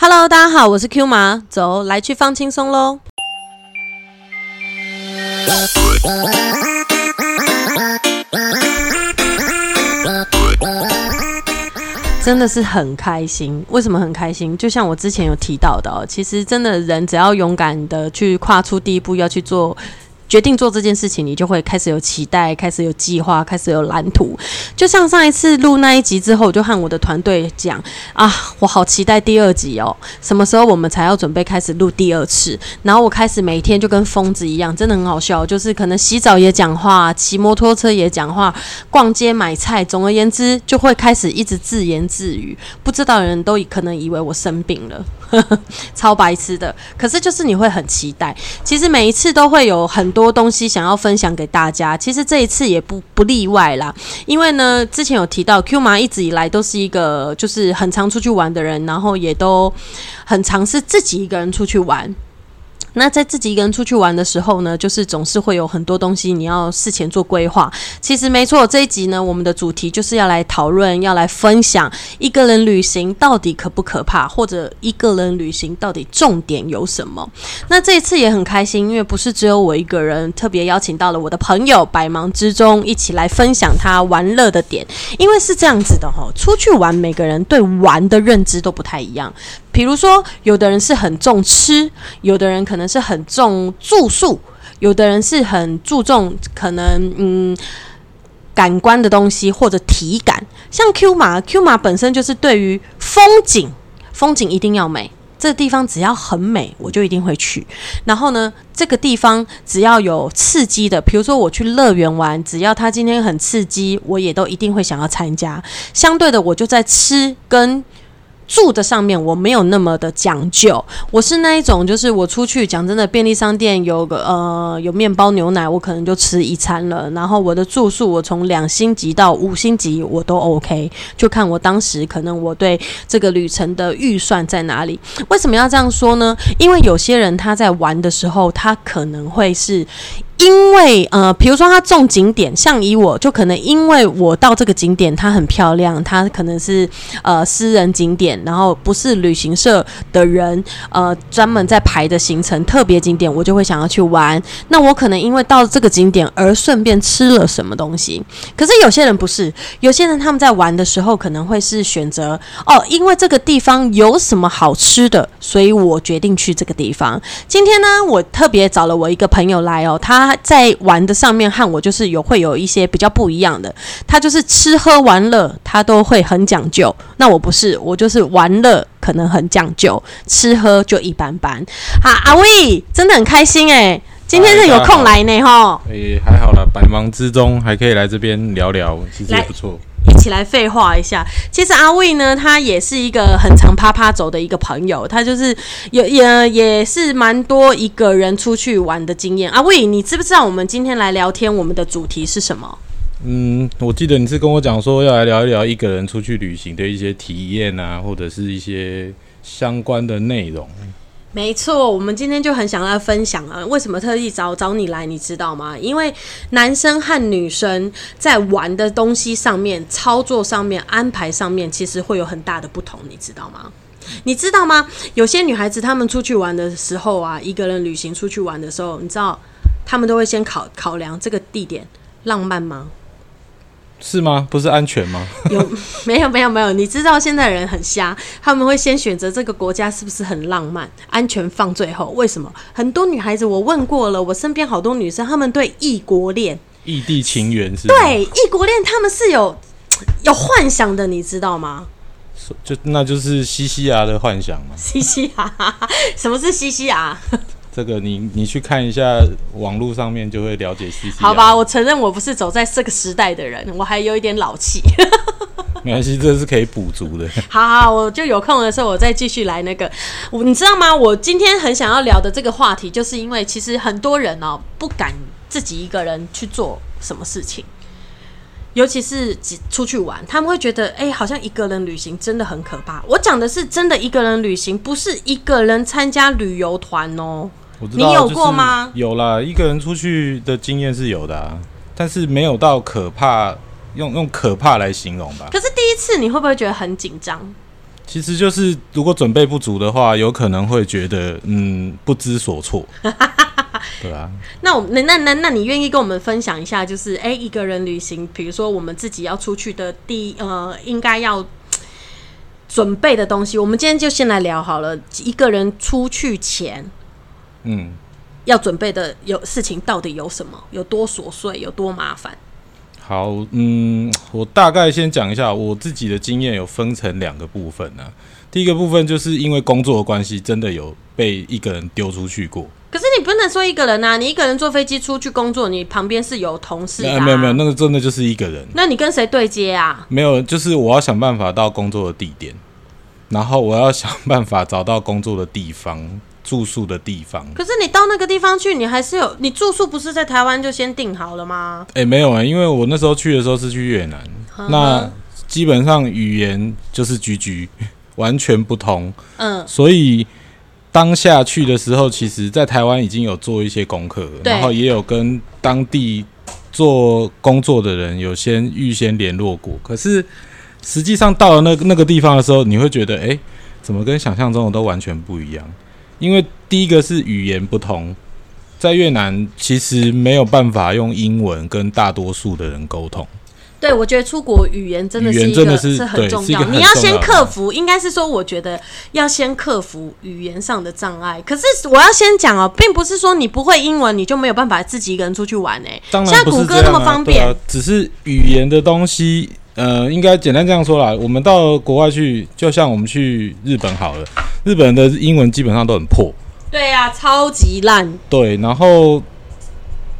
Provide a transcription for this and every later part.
Hello，大家好，我是 Q 马，走，来去放轻松喽。真的是很开心，为什么很开心？就像我之前有提到的，其实真的人只要勇敢的去跨出第一步，要去做。决定做这件事情，你就会开始有期待，开始有计划，开始有蓝图。就像上一次录那一集之后，我就和我的团队讲啊，我好期待第二集哦，什么时候我们才要准备开始录第二次？然后我开始每天就跟疯子一样，真的很好笑，就是可能洗澡也讲话，骑摩托车也讲话，逛街买菜，总而言之就会开始一直自言自语。不知道的人都可能以为我生病了，超白痴的。可是就是你会很期待，其实每一次都会有很。多东西想要分享给大家，其实这一次也不不例外啦。因为呢，之前有提到 Q 妈一直以来都是一个就是很常出去玩的人，然后也都很尝试自己一个人出去玩。那在自己一个人出去玩的时候呢，就是总是会有很多东西你要事前做规划。其实没错，这一集呢，我们的主题就是要来讨论，要来分享一个人旅行到底可不可怕，或者一个人旅行到底重点有什么。那这一次也很开心，因为不是只有我一个人，特别邀请到了我的朋友，百忙之中一起来分享他玩乐的点。因为是这样子的哈，出去玩，每个人对玩的认知都不太一样。比如说，有的人是很重吃，有的人可能是很重住宿，有的人是很注重可能嗯感官的东西或者体感。像 Q 马，Q 马本身就是对于风景，风景一定要美，这地方只要很美，我就一定会去。然后呢，这个地方只要有刺激的，比如说我去乐园玩，只要它今天很刺激，我也都一定会想要参加。相对的，我就在吃跟。住的上面我没有那么的讲究，我是那一种，就是我出去讲真的，便利商店有个呃有面包牛奶，我可能就吃一餐了。然后我的住宿，我从两星级到五星级我都 OK，就看我当时可能我对这个旅程的预算在哪里。为什么要这样说呢？因为有些人他在玩的时候，他可能会是。因为呃，比如说他重景点，像以我就可能因为我到这个景点它很漂亮，它可能是呃私人景点，然后不是旅行社的人呃专门在排的行程特别景点，我就会想要去玩。那我可能因为到这个景点而顺便吃了什么东西。可是有些人不是，有些人他们在玩的时候可能会是选择哦，因为这个地方有什么好吃的，所以我决定去这个地方。今天呢，我特别找了我一个朋友来哦，他。他在玩的上面和我就是有会有一些比较不一样的，他就是吃喝玩乐他都会很讲究，那我不是，我就是玩乐可能很讲究，吃喝就一般般。好，阿威真的很开心哎，今天是有空来呢哈。诶，还好了，百忙之中还可以来这边聊聊，其实也不错。一起来废话一下。其实阿魏呢，他也是一个很常啪啪走的一个朋友，他就是有也也是蛮多一个人出去玩的经验。阿魏，你知不知道我们今天来聊天，我们的主题是什么？嗯，我记得你是跟我讲说要来聊一聊一个人出去旅行的一些体验啊，或者是一些相关的内容。没错，我们今天就很想要分享啊，为什么特意找找你来，你知道吗？因为男生和女生在玩的东西上面、操作上面、安排上面，其实会有很大的不同，你知道吗？你知道吗？有些女孩子她们出去玩的时候啊，一个人旅行出去玩的时候，你知道，她们都会先考考量这个地点浪漫吗？是吗？不是安全吗？有 没有没有没有？你知道现在人很瞎，他们会先选择这个国家是不是很浪漫？安全放最后。为什么？很多女孩子我问过了，我身边好多女生，她们对异国恋、异地情缘是？对异国恋，他们是有 有幻想的，你知道吗？就那就是西西亚的幻想嘛。西西亚？什么是西西亚？这个你你去看一下网络上面就会了解。好吧，我承认我不是走在这个时代的人，我还有一点老气。没关系，这是可以补足的。好好，我就有空的时候我再继续来那个。你知道吗？我今天很想要聊的这个话题，就是因为其实很多人哦不敢自己一个人去做什么事情。尤其是出去玩，他们会觉得，哎，好像一个人旅行真的很可怕。我讲的是真的一个人旅行，不是一个人参加旅游团哦。你有过吗？有啦，一个人出去的经验是有的，啊但是没有到可怕，用用可怕来形容吧。可是第一次你会不会觉得很紧张？其实就是如果准备不足的话，有可能会觉得嗯不知所措，对啊。那我那那那那你愿意跟我们分享一下，就是哎、一个人旅行，比如说我们自己要出去的第呃，应该要准备的东西。我们今天就先来聊好了，一个人出去前嗯，要准备的有事情到底有什么？有多琐碎？有多麻烦？好，嗯，我大概先讲一下我自己的经验，有分成两个部分呢、第一个部分就是因为工作的关系，真的有被一个人丢出去过。可是你不能说一个人啊，你一个人坐飞机出去工作，你旁边是有同事的、啊呃没有没有，那个真的就是一个人，那你跟谁对接啊？没有，就是我要想办法到工作的地点，然后我要想办法找到工作的地方、住宿的地方。可是你到那个地方去，你还是有你住宿不是在台湾就先订好了吗？哎、没有啊、因为我那时候去的时候是去越南，那基本上语言就是居居，完全不同，嗯，所以当下去的时候，其实在台湾已经有做一些功课然后也有跟当地做工作的人有先预先联络过。可是实际上到了那那个地方的时候，你会觉得，哎、怎么跟想象中的都完全不一样？因为第一个是语言不同，在越南其实没有办法用英文跟大多数的人沟通。对，我觉得出国语言真的是一个真的是很重要，你要先克服，应该是说，我觉得要先克服语言上的障碍。可是我要先讲哦，并不是说你不会英文，你就没有办法自己一个人出去玩诶、当现在谷歌那么方便，啊，只是语言的东西，呃，应该简单这样说啦。我们到国外去，就像我们去日本好了，日本的英文基本上都很破，对啊、超级烂。对，然后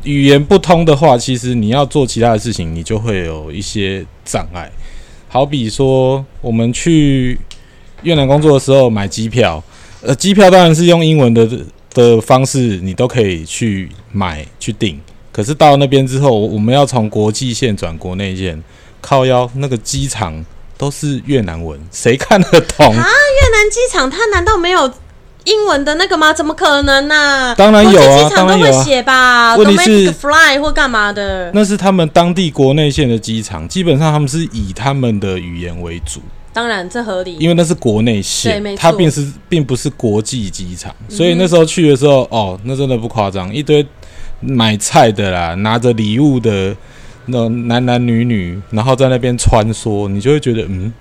语言不通的话，其实你要做其他的事情，你就会有一些障碍。好比说，我们去越南工作的时候买机票，呃，机票当然是用英文的的方式，你都可以去买去订。可是到那边之后，我们要从国际线转国内线，靠腰那个机场都是越南文，谁看得懂啊？越南机场它难道没有英文的那个吗？怎么可能呢、当然有啊国际机场都会当然有啊写吧问题是 fly 或干嘛的。那是他们当地国内线的机场，基本上他们是以他们的语言为主。当然这合理，因为那是国内线它并是并不是国际机场，所以那时候去的时候，哦，那真的不夸张，一堆买菜的啦，拿着礼物的那种男男女女，然后在那边穿梭，你就会觉得，嗯，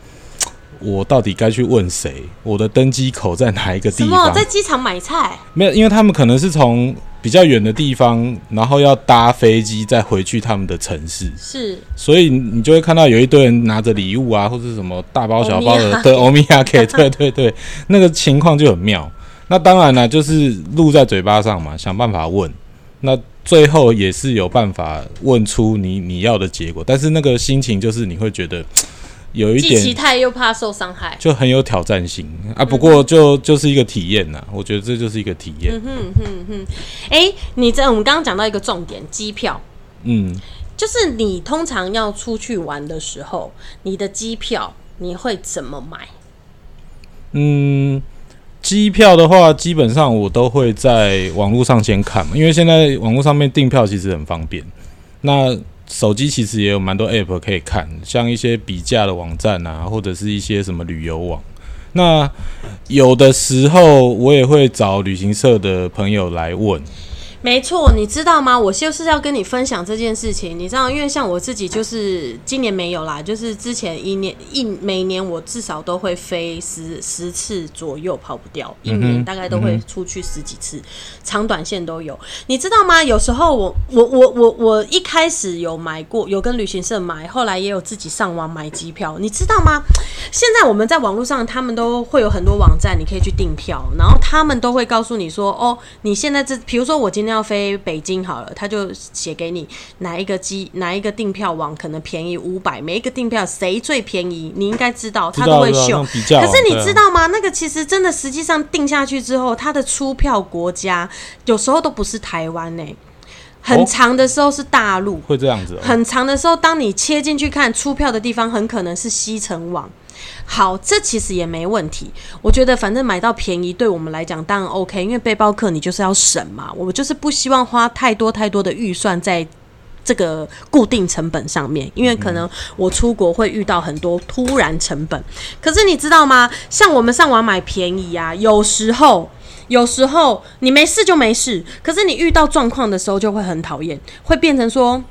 我到底该去问谁？我的登机口在哪一个地什么方？在机场买菜？没有，因为他们可能是从比较远的地方，然后要搭飞机再回去他们的城市，是所以你就会看到有一堆人拿着礼物啊，或者什么大包小包的对 欧米亚给，对对对，那个情况就很妙。那当然了，就是录在嘴巴上嘛，想办法问。那最后也是有办法问出你你要的结果，但是那个心情就是你会觉得 有一既期待又怕受伤害。就很有挑战性啊。不过就就是一个体验呐，我觉得这就是一个体验。哎、你这我们刚刚讲到一个重点，机票，嗯，就是你通常要出去玩的时候，你的机票你会怎么买？嗯，机票的话，基本上我都会在网络上先看嘛，因为现在网络上面订票其实很方便。那手机其实也有蛮多 app 可以看，像一些比价的网站啊，或者是一些什么旅游网。那有的时候我也会找旅行社的朋友来问，没错，你知道吗？我就是要跟你分享这件事情。你知道，因为像我自己，就是今年没有啦，就是之前一年一每年我至少都会飞十十次左右，跑不掉。一年大概都会出去十几次，长短线都有。你知道吗？有时候我我我我我一开始有买过，有跟旅行社买，后来也有自己上网买机票。你知道吗？现在我们在网络上，他们都会有很多网站，你可以去订票，然后他们都会告诉你说，哦，你现在这，比如说我今要飞北京好了，他就写给你哪一个机哪一个订票网可能便宜五百，每一个订票谁最便宜，你应该知道，他都会秀。可是你知道吗？那个其实真的，实际上定下去之后，它的出票国家有时候都不是台湾呢、很哦长的时候是大陆，会这样子、哦？很长的时候，当你切进去看出票的地方，很可能是西城网。好，这其实也没问题。我觉得反正买到便宜，对我们来讲当然 OK，因为背包客你就是要省嘛。我们就是不希望花太多太多的预算在这个固定成本上面，因为可能我出国会遇到很多突然成本。可是你知道吗？像我们上网买便宜啊，有时候。有时候你没事就没事，可是你遇到状况的时候就会很讨厌，会变成说，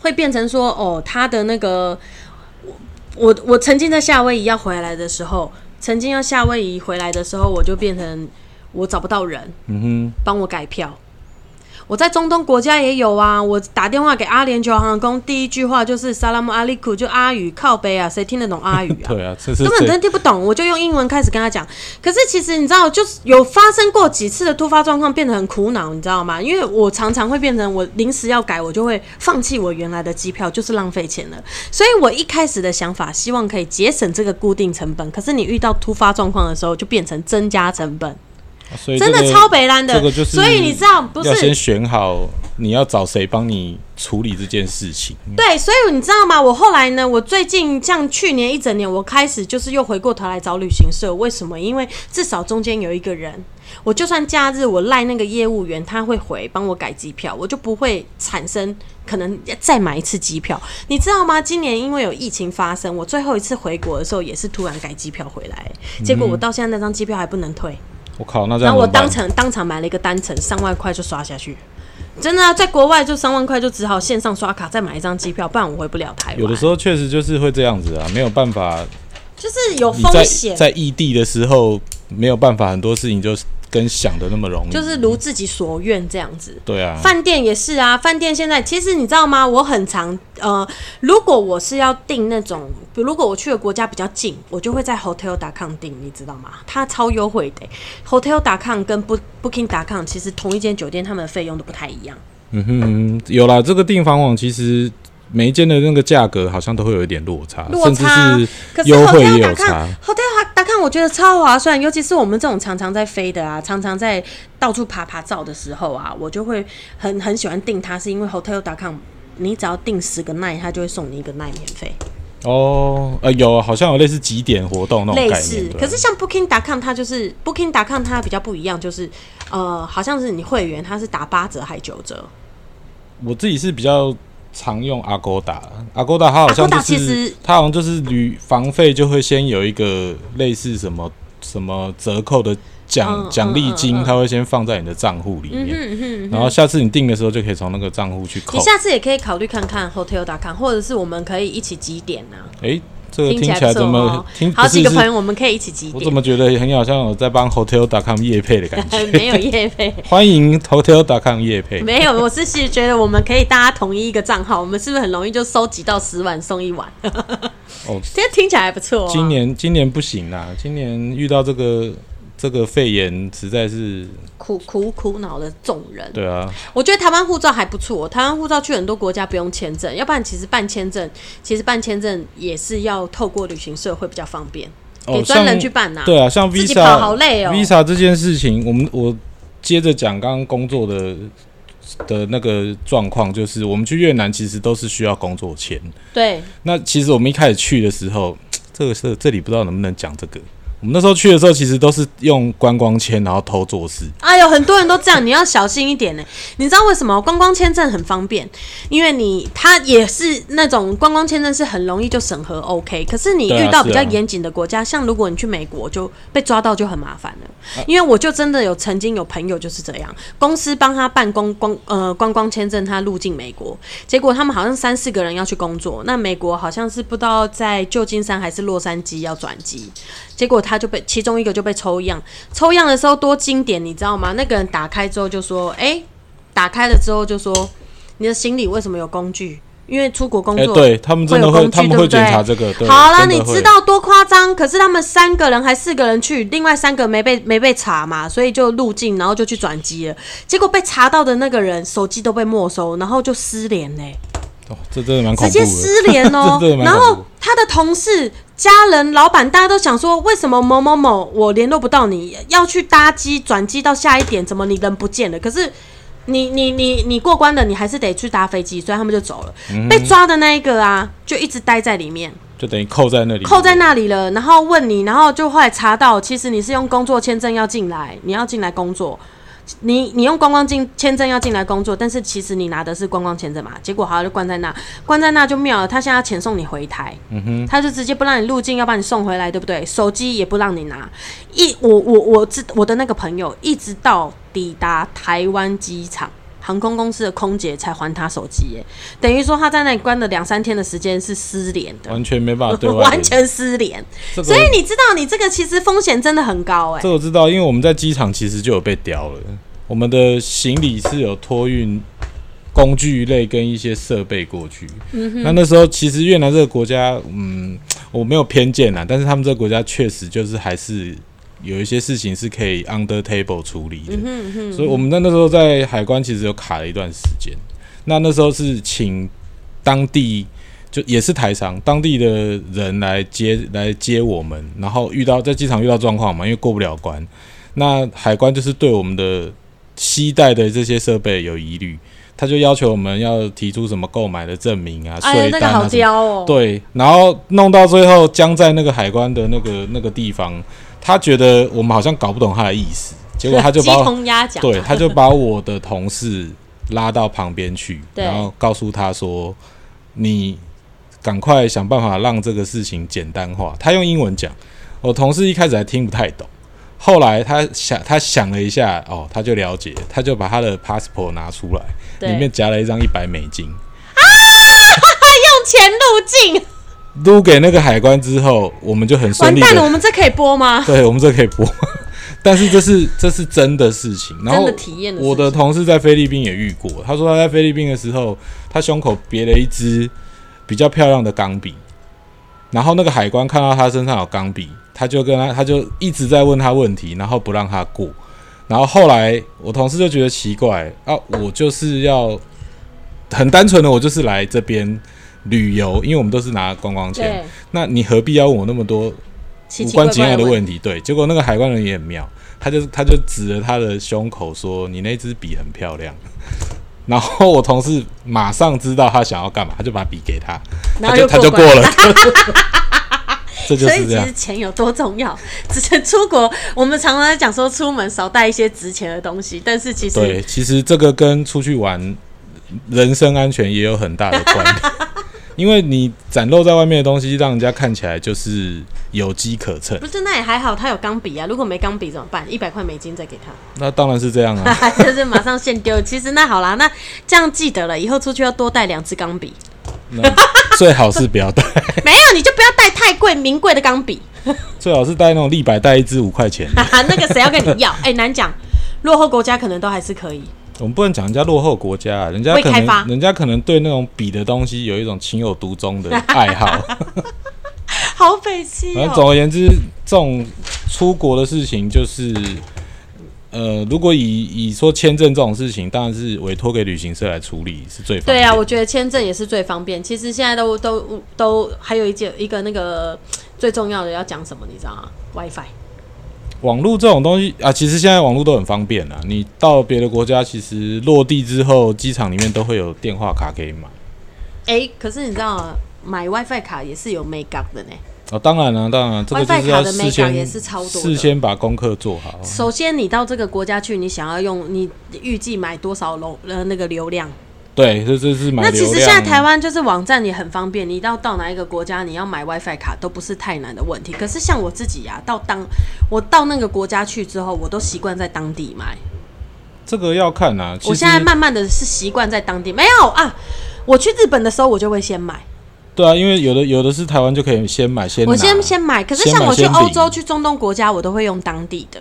会变成说，哦，他的那个，我我我曾经在夏威夷要回来的时候，曾经要夏威夷回来的时候，我就变成我找不到人，嗯哼，帮我改票。我在中东国家也有啊，我打电话给阿联酋航空，第一句话就是萨拉姆阿里库，就阿语靠背啊，谁听得懂阿语啊？对啊，这是根本真听不懂，我就用英文开始跟他讲。可是其实你知道，就是有发生过几次的突发状况，变得很苦恼，你知道吗？因为我常常会变成我临时要改，我就会放弃我原来的机票，就是浪费钱了。所以我一开始的想法，希望可以节省这个固定成本。可是你遇到突发状况的时候，就变成增加成本。所以真的超北蓝的，这个就是所以你知道不是要先？选好你要找谁帮你处理这件事情。对，所以你知道吗？我后来呢，我最近像去年一整年，我开始就是又回过头来找旅行社。为什么？因为至少中间有一个人，我就算假日我赖那个业务员，他会回帮我改机票，我就不会产生可能再买一次机票。你知道吗？今年因为有疫情发生，我最后一次回国的时候也是突然改机票回来，结果我到现在那张机票还不能退。我靠，那这然后我样怎么办当场当场买了一个单程，三万块就刷下去。真的啊，在国外就三万块，就只好线上刷卡再买一张机票，不然我回不了台湾。有的时候确实就是会这样子啊，没有办法。就是有风险，在异地的时候没有办法，很多事情就是跟想的那么容易。就是如自己所愿这样子。对啊，饭店也是啊，饭店现在其实你知道吗？我很常呃，如果我是要订那种，如果我去的国家比较近，我就会在 Hotel.com 订，你知道吗？它超优惠的、Hotel.com 跟 Book Booking.com 其实同一间酒店，他们的费用都不太一样。嗯哼嗯哼，有啦，这个订房网其实每一间的那个价格好像都会有一点落差，落差甚至是优惠也有打看差。Hotel 打看，我觉得超划算，尤其是我们这种常常在飞的啊，常常在到处爬爬照的时候啊，我就会很很喜欢订它，是因为 Hotel 打看，你只要订十个 night，它就会送你一个 night 免费，哦，呃，有，好像有类似几点活动那种概类似可是像 Booking.com 它就是 Booking.com 它比较不一样，就是呃，好像是你会员它是打八折还九折，我自己是比较常用 Agoda，Agoda 它好像就是实它好像就是旅房费就会先有一个类似什么什么折扣的奖嗯奖励金，嗯嗯它会先放在你的账户里嗯面。然后下次你订的时候就可以从那个账户去扣你。下次也可以考虑看看 Hotel.com，或者是我们可以一起几点呢、诶，这个听听起来怎么？好几个朋友，我们可以一起集点我怎。么觉得很好像我在帮 Hotel.com 业配的感觉？没有业配，欢迎 Hotel.com 业配。没有，我是是觉得我们可以大家统一一个账号，我们是不是很容易就收集到十碗送一碗？哦，这听起来还不错、啊。今年今年不行啦，今年遇到这个这个肺炎，实在是苦苦苦恼的众人，对啊，我觉得台湾护照还不错。台湾护照去很多国家不用签证，要不然其实办签证，其实办签证也是要透过旅行社会比较方便，哦给专人去办呐、对啊，像 Visa 好累哦。Visa 这件事情，我们我接着讲刚刚工作的的那个状况，就是我们去越南其实都是需要工作签。对，那其实我们一开始去的时候，这个是这里不知道能不能讲这个。我们那时候去的时候，其实都是用观光签，然后偷做事。哎呦，很多人都这样，你要小心一点呢。你知道为什么观光签证很方便？因为你它也是那种观光签证是很容易就审核 OK，可是你遇到比较严谨的国家，像如果你去美国就被抓到就很麻烦了。啊因为我就真的有曾经有朋友就是这样，公司帮他办公光呃观光签证，他入境美国，结果他们好像三四个人要去工作，那美国好像是不知道在旧金山还是洛杉矶要转机，结果他就被其中一个就被抽样，抽样的时候多经典，你知道吗？那个人打开之后就说：“哎、打开了之后就说你的行李为什么有工具？因为出国工哎、作。对他们真的他们会检查这个。对好了，你知道多夸张？可是他们三个人还四个人去，另外三个没被没被查嘛，所以就入境，然后就去转机了。结果被查到的那个人手机都被没收，然后就失联嘞、哦，这真的蛮恐直怖的。接失联哦 然后他的同事、家人、老板，大家都想说，为什么某某某我联络不到你？要去搭机转机到下一点，怎么你人不见了？可是你你你你过关了，你还是得去搭飞机，所以他们就走了。嗯被抓的那一个啊，就一直待在里面。就等于扣在那里，扣在那里了，然后问你，然后就后来查到，其实你是用工作签证要进来，你要进来工作，你你用观光进签证要进来工作，但是其实你拿的是观光签证嘛，结果好像就关在那，关在那就妙了。他现在要遣送你回台，嗯哼，他就直接不让你入境，要把你送回来，对不对？手机也不让你拿。一我我我知我的那个朋友，一直到抵达台湾机场。航空公司的空姐才还他手机，耶，等于说他在那里关了两三天的时间是失联的，完全没办法对 完全失联。所以你知道，你这个其实风险真的很高，哎。这我知道，因为我们在机场其实就有被叼了，我们的行李是有托运工具类跟一些设备过去。嗯那那时候其实越南这个国家，嗯，我没有偏见啊，但是他们这个国家确实就是还是。有一些事情是可以 under table 处理的，所以我们在那时候在海关其实有卡了一段时间。那那时候是请当地就也是台商当地的人来接来接我们，然后遇到在机场遇到状况嘛，因为过不了关。那海关就是对我们的携带的这些设备有疑虑，他就要求我们要提出什么购买的证明啊、税单啊，对，然后弄到最后僵在那个海关的那个那个地方。他觉得我们好像搞不懂他的意思，结果他就把 对，他就把我的同事拉到旁边去，然后告诉他说：“你赶快想办法让这个事情简单化。”他用英文讲，我同事一开始还听不太懂，后来他想，他想了一下，哦，他就了解，他就把他的 passport 拿出来，里面夹了一张一百美金。啊，用钱入境。撸给那个海关之后，我们就很顺利。完蛋了，我们这可以播吗？对，我们这可以播。但是这是这是真的事情。真的体验。我的同事在菲律宾也遇过，他说他在菲律宾的时候，他胸口别了一支比较漂亮的钢笔，然后那个海关看到他身上有钢笔，他就跟他他就一直在问他问题，然后不让他过。然后后来我同事就觉得奇怪啊，我就是要很单纯的，我就是来这边。旅游，因为我们都是拿观光钱，那你何必要问我那么多无关紧要的问题？对，结果那个海关人也很妙，他就他就指着他的胸口说：“你那支笔很漂亮。” 然后我同事马上知道他想要干嘛，他就把笔给他，他就他就过了。这就是这样。其实钱有多重要？之前出国，我们常常在讲说出门少带一些值钱的东西，但是其实对，其实这个跟出去玩人身安全也有很大的关系。因为你展露在外面的东西，让人家看起来就是有机可乘。不是，那也还好，他有钢笔啊。如果没钢笔怎么办？一百块美金再给他。那当然是这样啊，就是马上现丢。其实那好啦，那这样记得了，以后出去要多带两支钢笔。最好是不要带。没有，你就不要带太贵、名贵的钢笔。最好是带那种立白，带一支五块钱。那个谁要跟你要？哎，难讲，落后国家可能都还是可以。我们不能讲人家落后国家，人家可能人家可能对那种笔的东西有一种情有独钟的爱好。好匪气。反正总而言之，这种出国的事情就是，呃，如果以以说签证这种事情，当然是委托给旅行社来处理是最方便。对啊，我觉得签证也是最方便。其实现在都都都还有一件一个那个最重要的要讲什么，你知道吗？WiFi。网络这种东西啊，其实现在网络都很方便啊。你到别的国家，其实落地之后，机场里面都会有电话卡可以买。哎，可是你知道买 WiFi 卡也是有 make up 的呢。哦，当然了，当然，WiFi 卡的 make up 也是超多。事先把功课做好。首先，你到这个国家去，你想要用，你预计买多少流呃那个流量？对，这这是买。那其实现在台湾就是网站也很方便，你到到哪一个国家，你要买 WiFi 卡都不是太难的问题。可是像我自己呀，到当我到那个国家去之后，我都习惯在当地买。这个要看啊。我现在慢慢的是习惯在当地，没有啊。我去日本的时候，我就会先买。对啊，因为有的有的是台湾就可以先买先。我先先买，可是像我去欧洲、去中东国家，我都会用当地的。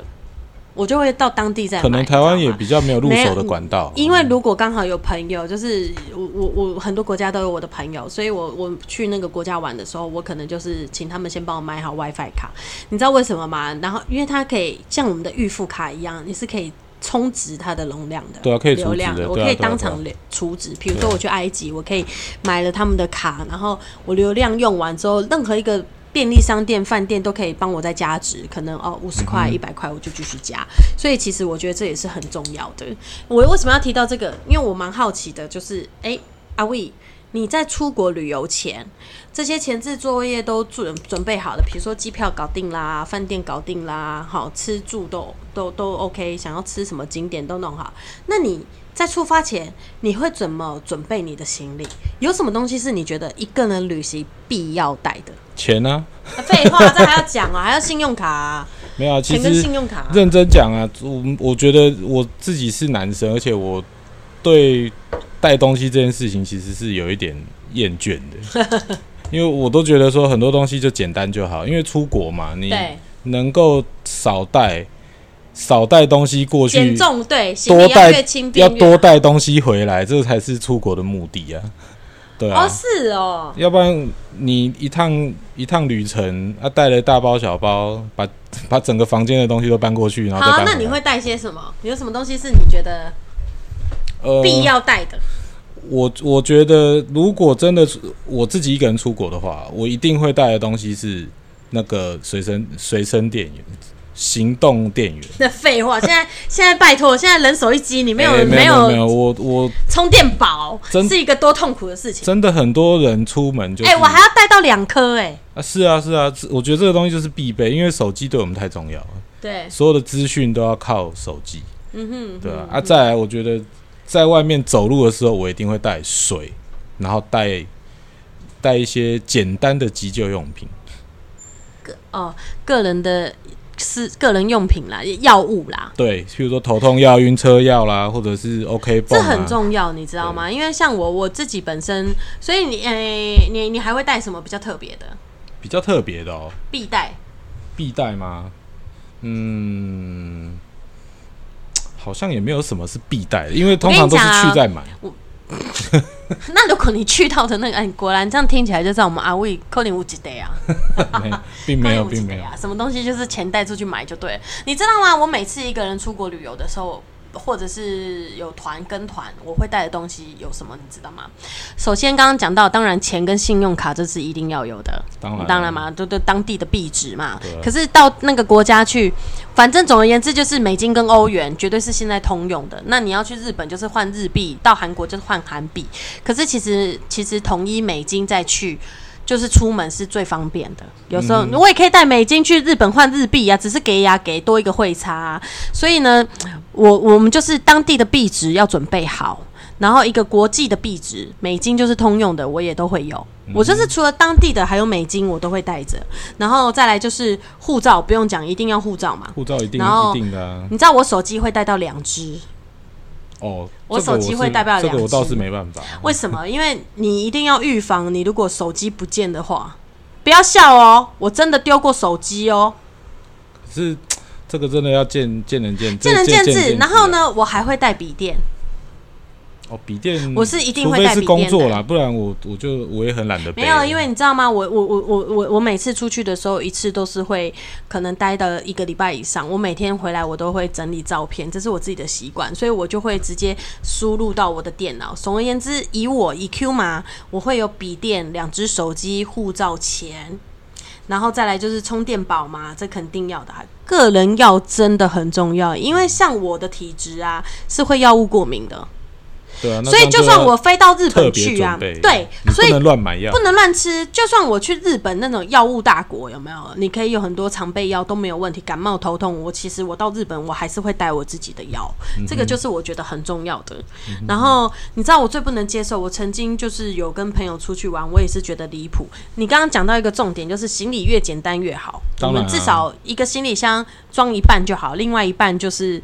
我就会到当地再买。可能台湾也比较没有入手的管道。因为如果刚好有朋友，就是我我我很多国家都有我的朋友，所以我我去那个国家玩的时候，我可能就是请他们先帮我买好 WiFi 卡。你知道为什么吗？然后因为它可以像我们的预付卡一样，你是可以充值它的容量的，对啊，可以流量的，我可以当场储值。比如说我去埃及，我可以买了他们的卡，然后我流量用完之后，任何一个。便利商店、饭店都可以帮我再加值，可能哦五十块、一百块我就继续加。所以其实我觉得这也是很重要的。我为什么要提到这个？因为我蛮好奇的，就是哎，阿威，你在出国旅游前，这些前置作业都准准备好了，比如说机票搞定啦，饭店搞定啦，好吃住都都都 OK，想要吃什么景点都弄好。那你在出发前，你会怎么准备你的行李？有什么东西是你觉得一个人旅行必要带的？钱呢、啊废话，这还要讲啊，还要信用卡啊，没有啊，其实信用卡啊、认真讲啊，我我觉得我自己是男生，而且我对带东西这件事情其实是有一点厌倦的，因为我都觉得说很多东西就简单就好，因为出国嘛，你能够少带少带东西过去减，重对，要越轻便要越好多带东西回来，这才是出国的目的啊。对啊，哦，是哦，要不然你一趟一趟旅程啊，带了大包小包，把把整个房间的东西都搬过去，然后再好，搬那你会带些什么？有什么东西是你觉得呃必要带的？我我觉得，如果真的是我自己一个人出国的话，我一定会带的东西是那个随身随身电源，行动电源。那废话，现在现在拜托，现在人手一机，你没有、哎没有没有，我我充电宝，真是一个多痛苦的事情。真的很多人出门就是哎、我还要带到两颗哎，啊是啊是啊，我觉得这个东西就是必备，因为手机对我们太重要了，对，所有的资讯都要靠手机，嗯哼，对啊，啊，再来，我觉得在外面走路的时候，我一定会带水，然后带带一些简单的急救用品。个哦，个人的是个人用品啦，药物啦，对，譬如说头痛药、晕车药啦，或者是 OK 泵、这啊，很重要，你知道吗？因为像我我自己本身，所以你诶、你你还会带什么比较特别的比较特别的哦，必带？必带吗？嗯，好像也没有什么是必带的，因为通常都是去再买。那如果你去到的那个，哎，果然这样听起来就知道我们阿威扣零五几 day 啊。并没有，并没有。啊，什么东西就是钱带出去买就对了。你知道吗？我每次一个人出国旅游的时候，或者是有团跟团，我会带的东西有什么？你知道吗？首先刚刚讲到，当然钱跟信用卡这是一定要有的，当然，当然，嘛，都都当地的币值嘛。可是到那个国家去，反正总而言之就是美金跟欧元绝对是现在通用的。那你要去日本就是换日币，到韩国就是换韩币。可是其实其实统一美金再去。就是出门是最方便的，有时候我也可以带美金去日本换日币啊，只是给呀给多一个汇差、啊。所以呢，我我们就是当地的币值要准备好，然后一个国际的币值，美金就是通用的，我也都会有。我就是除了当地的还有美金，我都会带着。然后再来就是护照，不用讲，一定要护照嘛。护照一定然后一定的啊。你知道我手机会带到两只，哦，我手机会代表这个，我倒是没办法。为什么？因为你一定要预防，你如果手机不见的话，不要笑哦，我真的丢过手机哦，可是这个真的要见见仁见智，见仁见智。然后啊？呢，我还会带笔电，哦，笔电我是一定会带笔电工作啦，不然我我就我也很懒得背。没有，因为你知道吗？我我我我我我每次出去的时候，一次都是会可能待的一个礼拜以上。我每天回来，我都会整理照片，这是我自己的习惯，所以我就会直接输入到我的电脑。总而言之，以我 EQ 嘛，我会有笔电、两只手机、护照、钱，然后再来就是充电宝嘛，这肯定要的啊。个人药真的很重要，因为像我的体质啊，是会药物过敏的，对啊，所以就算我飞到日本去啊，对，所以不能乱买药不。能乱吃。就算我去日本那种药物大国，有没有？你可以有很多常备药都没有问题。感冒头痛，我其实我到日本我还是会带我自己的药，嗯这个就是我觉得很重要的。然后你知道我最不能接受，我曾经就是有跟朋友出去玩，我也是觉得离谱。你刚刚讲到一个重点，就是行李越简单越好，我们至少一个行李箱装一半就好，另外一半就是。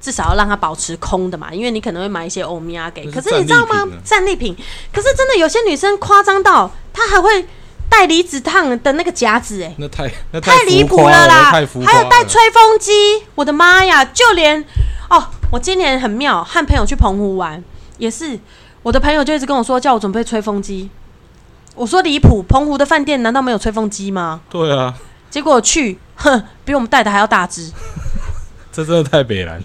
至少要让它保持空的嘛，因为你可能会买一些欧米亚给。可是是你知道吗战利品可是真的有些女生夸张到，她还会带离子烫的那个夹子、哎，那太那太离谱了啦！还有带吹风机，我的妈呀！就连哦，我今年很妙，和朋友去澎湖玩，也是我的朋友就一直跟我说，叫我准备吹风机。我说离谱，澎湖的饭店难道没有吹风机吗？对啊，结果去，哼，比我们带的还要大只。这真的太北蓝。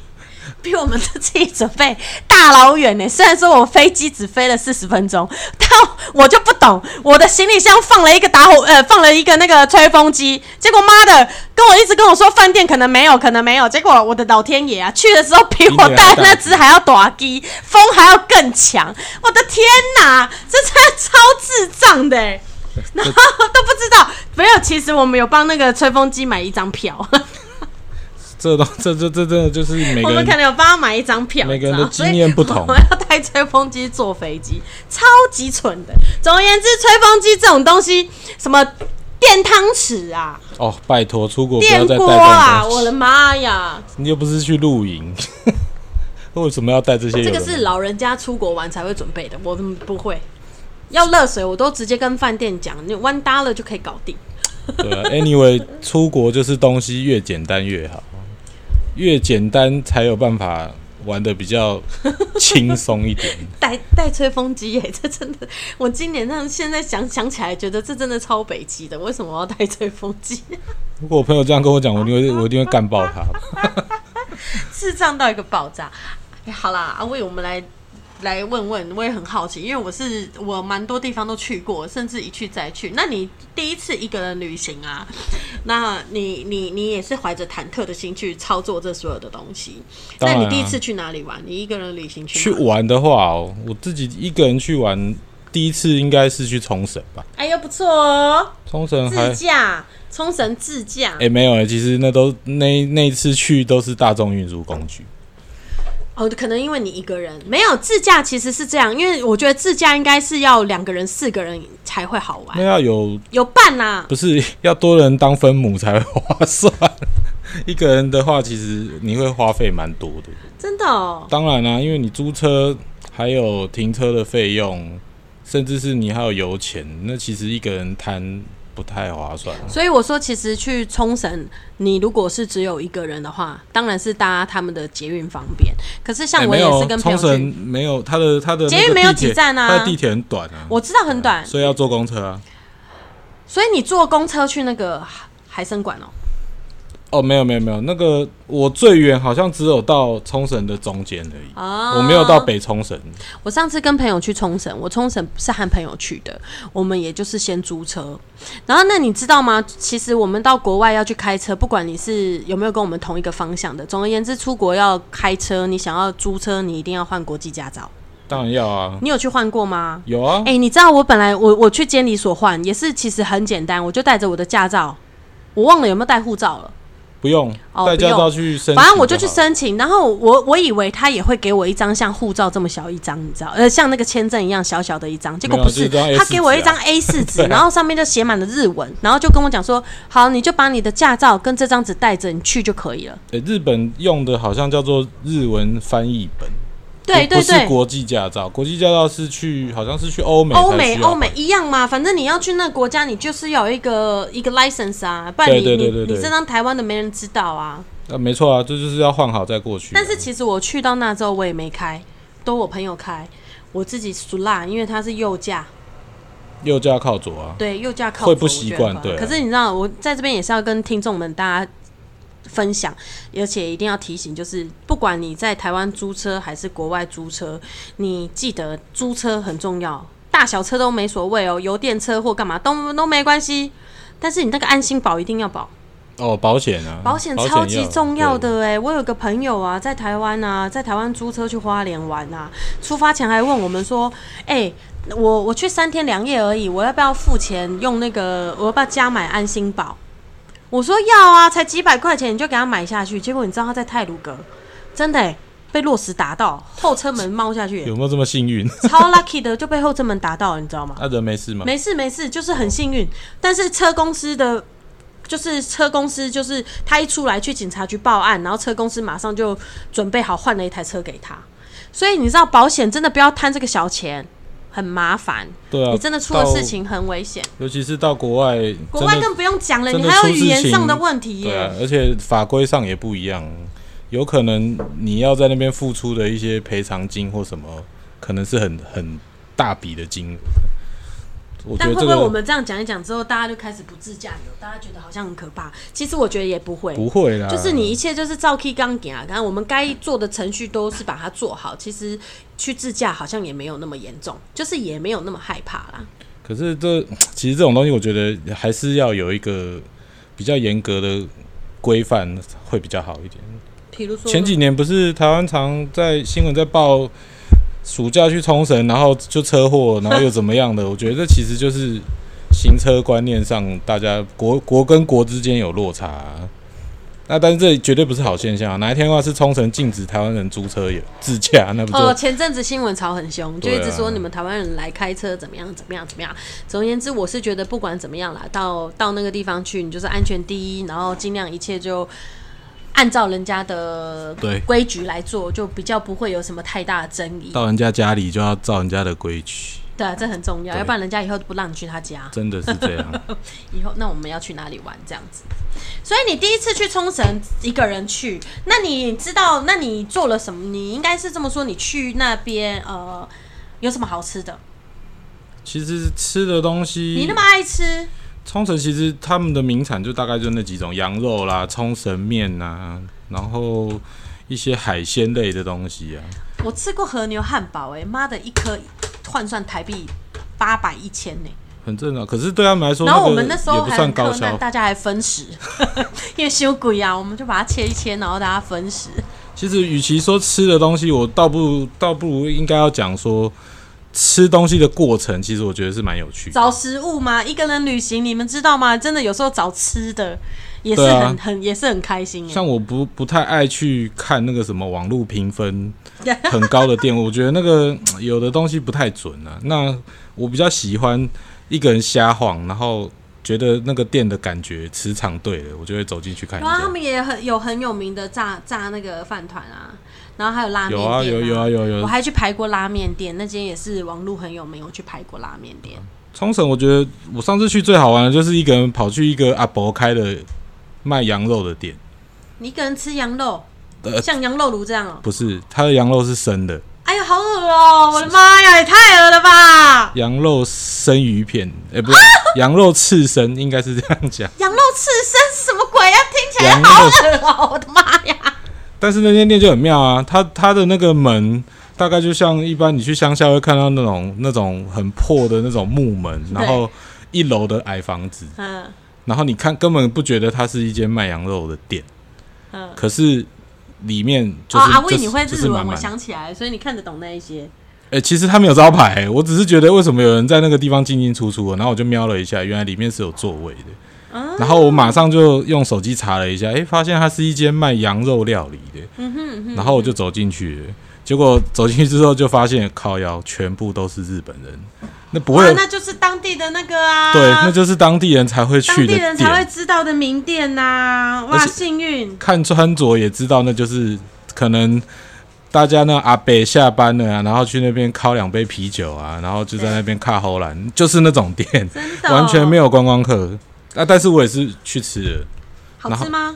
比我们自己准备大老远呢。虽然说我飞机只飞了四十分钟，但我就不懂，我的行李箱放了一个打火，呃，放了一个那个吹风机，结果妈的跟我一直跟我说饭店可能没有，可能没有，结果我的老天爷啊，去的时候比我带那只还要短机，风还要更强，我的天哪，这真的超智障的，然后都不知道，没有，其实我们有帮那个吹风机买一张票。这都这这这真的就是每个人我们可能有帮他买一张票，每个人的经验不同我们要带吹风机坐飞机，超级蠢的。总而言之，吹风机这种东西，什么电汤匙啊、哦，拜托出国不要电锅再带这啊，种东西，我的妈呀！你又不是去露营，为什么要带这些有这？个是老人家出国玩才会准备的，我们不会。要热水，我都直接跟饭店讲，你弯搭了就可以搞定。对啊，anyway，出国就是东西越简单越好，越简单才有办法玩的比较 轻松一点。带带吹风机耶，这真的，我今年让现在想想起来，觉得这真的超北极的。为什么我要带吹风机？如果我朋友这样跟我讲，我一定会 我一定会干爆他。智障到一个爆炸。哎，好啦，阿伟，我们来来问问，我也很好奇，因为我是我蛮多地方都去过，甚至一去再去。那你第一次一个人旅行啊？那你你你也是怀着忐忑的心去操作这所有的东西。那你第一次去哪里玩？你一个人旅行去？去玩的话哦，我自己一个人去玩，第一次应该是去冲绳吧。哎呦，不错哦，冲绳自驾，冲绳自驾。哎、没有哎、其实那都那那一次去都是大众运输工具。哦，可能因为你一个人没有自驾，其实是这样，因为我觉得自驾应该是要两个人、四个人才会好玩那，要有有伴呐、不是要多人当分母才会划算。一个人的话，其实你会花费蛮多的。真的哦。当然啦、因为你租车还有停车的费用，甚至是你还有油钱，那其实一个人摊不太划算。所以我说，其实去冲绳，你如果是只有一个人的话，当然是搭他们的捷运方便。可是像我也是跟朋友去，冲绳没有他的他的捷运没有几站啊它的地铁很短啊，我知道很短，所以要坐公车啊。所以你坐公车去那个海海参馆哦。哦，没有没有没有，那个我最远好像只有到冲绳的中间而已，啊我没有到。北冲绳。我上次跟朋友去冲绳，我冲绳是和朋友去的，我们也就是先租车。然后那你知道吗？其实我们到国外要去开车，不管你是有没有跟我们同一个方向的，总而言之，出国要开车，你想要租车，你一定要换国际驾照。当然要啊，你有去换过吗？有啊哎、，你知道我本来我我去监理所换也是，其实很简单，我就带着我的驾照，我忘了有没有带护照了。不用哦带驾照去申请，反正我就去。申请，然后我我以为他也会给我一张像护照这么小一张，你知道，呃，像那个签证一样小小的一张，结果不是，没有就是张 A4 他给我一张 A 四纸，啊 然后上面就写满了日文，然后就跟我讲说，好，你就把你的驾照跟这张纸带着，你去就可以了。对日本用的好像叫做日文翻译本，对对是，国际驾照，国际驾照是去好像是去欧美欧美欧美一样嘛，反正你要去那个国家，你就是要有一个一个 license 啊，不然你你你这张台湾的没人知道啊。啊，没错啊，这就是要换好再过去啊。但是其实我去到那之后，我也没开，都我朋友开，我自己熟辣，因为他是右驾，右驾靠左啊，对，右驾靠左会不习惯对啊。可是你知道，我在这边也是要跟听众们大家分享，而且一定要提醒，就是不管你在台湾租车还是国外租车，你记得租车很重要，大小车都没所谓哦，油电车或干嘛都都没关系。但是你那个安心保一定要保，哦，保险啊，保险超级重要。的哎、我有个朋友啊，在台湾啊，在台湾租车去花莲玩啊，出发前还问我们说，哎、我我去三天两夜而已，我要不要付钱用那个？我要不要加买安心保？我说要啊，才几百块钱你就给他买下去。结果你知道他在泰鲁阁，真的、欸、被落石打到，后车门猫下去、有没有这么幸运？超 lucky 的就被后车门打到了，你知道吗？他人没事吗？没事没事，就是很幸运。但是车公司的，就是车公司，就是他一出来去警察局报案，然后车公司马上就准备好换了一台车给他。所以你知道保险真的不要贪这个小钱，很麻烦。对啊，你真的出了事，情很危险。尤其是到国外，国外更不用讲了，你还有语言上的问题对而且法规上也不一样，有可能你要在那边付出的一些赔偿金或什么，可能是很很大笔的金额，我觉但会不会我们这样讲一讲之后，大家就开始不自驾游？大家觉得好像很可怕。其实我觉得也不会，不会啦，就是你一切就是照 K 刚给啊，刚刚我们该做的程序都是把它做好。其实去自驾好像也没有那么严重，就是也没有那么害怕啦。可是这其实这种东西，我觉得还是要有一个比较严格的规范会比较好一点。比如说前几年不是台湾常在新闻在报暑假去冲绳，然后就车祸，然后又怎么样的？我觉得这其实就是行车观念上，大家国国跟国之间有落差、那但是这绝对不是好现象、啊。哪一天的话是冲绳禁止台湾人租车也自驾，那不就、哦，前阵子新闻吵很凶，就一直说你们台湾人来开车怎么样怎么样怎么样。总而言之，我是觉得不管怎么样啦，到到那个地方去，你就是安全第一，然后尽量一切就按照人家的对规矩来做，就比较不会有什么太大的争议。到人家家里就要照人家的规矩？对啊，这很重要，要不然人家以后都不让你去他家。真的是这样。以后那我们要去哪里玩这样子？所以你第一次去冲绳一个人去，那你知道那你做了什么？你应该是这么说，你去那边呃有什么好吃的？其实吃的东西，你那么爱吃，冲绳其实他们的名产就大概就那几种羊肉啦、冲绳面呐，然后一些海鲜类的东西啊。我吃过和牛汉堡、哎妈的，一颗换算台币八百一千呢。很正常，可是对他们来说，然后我们那那时候还个也不算很困难，高消。大家还分食，因为修鬼啊，我们就把它切一切，然后大家分食。其实，与其说吃的东西，我倒不如倒不如应该要讲说吃东西的过程。其实我觉得是蛮有趣的。找食物嘛，一个人旅行，你们知道吗？真的有时候找吃的也是很、很也是很开心哎。像我不不太爱去看那个什么网络评分 很高的店，我觉得那个 有的东西不太准啊。那我比较喜欢一个人瞎晃，然后觉得那个店的感觉磁场对了，我就会走进去看一然后他。们也很有很有名的炸炸那个饭团啊，然后还有拉面店、有啊有有啊有有我还去排过拉面店，那间也是网路很有名，我去排过拉面店。冲绳，我觉得我上次去最好玩的就是一个人跑去一个阿伯开的卖羊肉的店，你一个人吃羊肉，呃像羊肉炉这样哦、不是他的羊肉是生的，哎呀，好恶哦、我的妈呀，也太恶了吧！羊肉生鱼片，哎、不是羊肉刺身，应该是这样讲。羊肉刺身是什么鬼啊？听起来好肉恶哦、我的妈呀！但是那间店就很妙啊，它它的那个门大概就像一般你去乡下会看到那种那种很破的那种木门，然后一楼的矮房子，嗯然后你看根本不觉得它是一间卖羊肉的店，嗯。可是里面就是、哦，阿威，你会日文，我。想起来，所以你看得懂那一些。哎、其实它没有招牌、我只是觉得为什么有人在那个地方进进出出，然后我就瞄了一下，原来里面是有座位的。啊然后我马上就用手机查了一下，哎、发现它是一间卖羊肉料理的。嗯哼嗯哼，然后我就走进去了，结果走进去之后就发现靠腰全部都是日本人，那不会那就是当地的那个啊，对，那就是当地人才会去的地人才会，知道的名店呐、哇，幸运。看穿着也知道那就是可能。大家呢，阿北下班了啊，然后去那边烤两杯啤酒啊，然后就在那边看后栏，就是那种店，哦、完全没有观光客。啊，但是我也是去吃了，好吃吗？